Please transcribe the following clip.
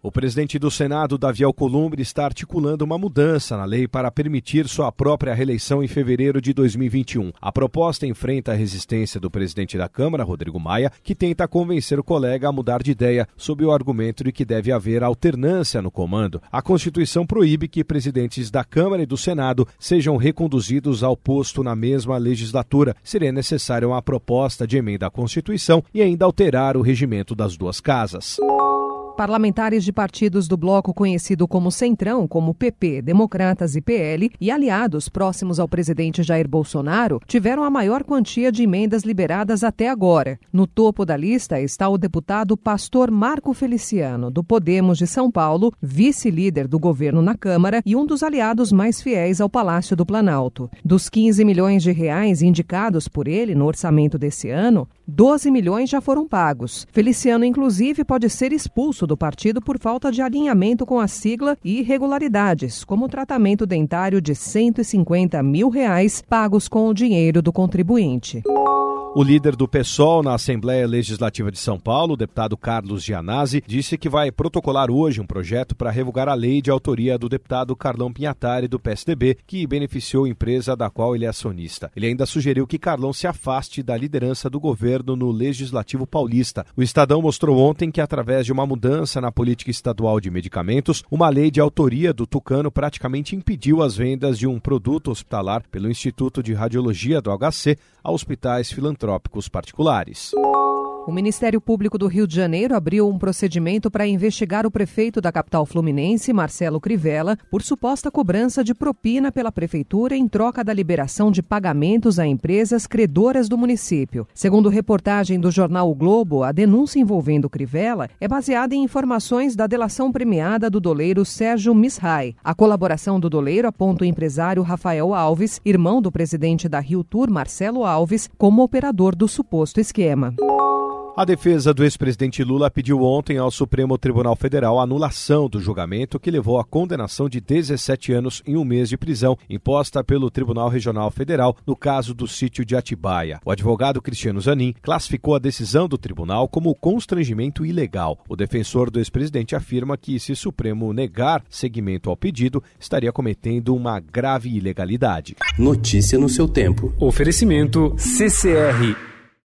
O presidente do Senado, Davi Alcolumbre, está articulando uma mudança na lei para permitir sua própria reeleição em fevereiro de 2021. A proposta enfrenta a resistência do presidente da Câmara, Rodrigo Maia, que tenta convencer o colega a mudar de ideia sob o argumento de que deve haver alternância no comando. A Constituição proíbe que presidentes da Câmara e do Senado sejam reconduzidos ao posto na mesma legislatura. Seria necessária uma proposta de emenda à Constituição e ainda alterar o regimento das duas casas. Parlamentares de partidos do bloco conhecido como Centrão, como PP, Democratas e PL, e aliados próximos ao presidente Jair Bolsonaro, tiveram a maior quantia de emendas liberadas até agora. No topo da lista está o deputado Pastor Marco Feliciano, do Podemos de São Paulo, vice-líder do governo na Câmara e um dos aliados mais fiéis ao Palácio do Planalto. Dos 15 milhões de reais indicados por ele no orçamento desse ano, 12 milhões já foram pagos. Feliciano, inclusive, pode ser expulso do partido por falta de alinhamento com a sigla e irregularidades, como o tratamento dentário de 150 mil reais pagos com o dinheiro do contribuinte. O líder do PSOL na Assembleia Legislativa de São Paulo, o deputado Carlos Gianazzi, disse que vai protocolar hoje um projeto para revogar a lei de autoria do deputado Carlão Pinhatari, do PSDB, que beneficiou a empresa da qual ele é acionista. Ele ainda sugeriu que Carlão se afaste da liderança do governo no Legislativo Paulista. O Estadão mostrou ontem que, através de uma mudança na política estadual de medicamentos, uma lei de autoria do Tucano praticamente impediu as vendas de um produto hospitalar pelo Instituto de Radiologia do HC a hospitais filantrópicos particulares. O Ministério Público do Rio de Janeiro abriu um procedimento para investigar o prefeito da capital fluminense, Marcelo Crivella, por suposta cobrança de propina pela prefeitura em troca da liberação de pagamentos a empresas credoras do município. Segundo reportagem do jornal o Globo, a denúncia envolvendo Crivella é baseada em informações da delação premiada do doleiro Sérgio Misrai. A colaboração do doleiro aponta o empresário Rafael Alves, irmão do presidente da Rio Tour, Marcelo Alves, como operador do suposto esquema. A defesa do ex-presidente Lula pediu ontem ao Supremo Tribunal Federal a anulação do julgamento que levou à condenação de 17 anos em um mês de prisão imposta pelo Tribunal Regional Federal no caso do sítio de Atibaia. O advogado Cristiano Zanin classificou a decisão do tribunal como constrangimento ilegal. O defensor do ex-presidente afirma que, se o Supremo negar seguimento ao pedido, estaria cometendo uma grave ilegalidade. Notícia no seu tempo. Oferecimento CCR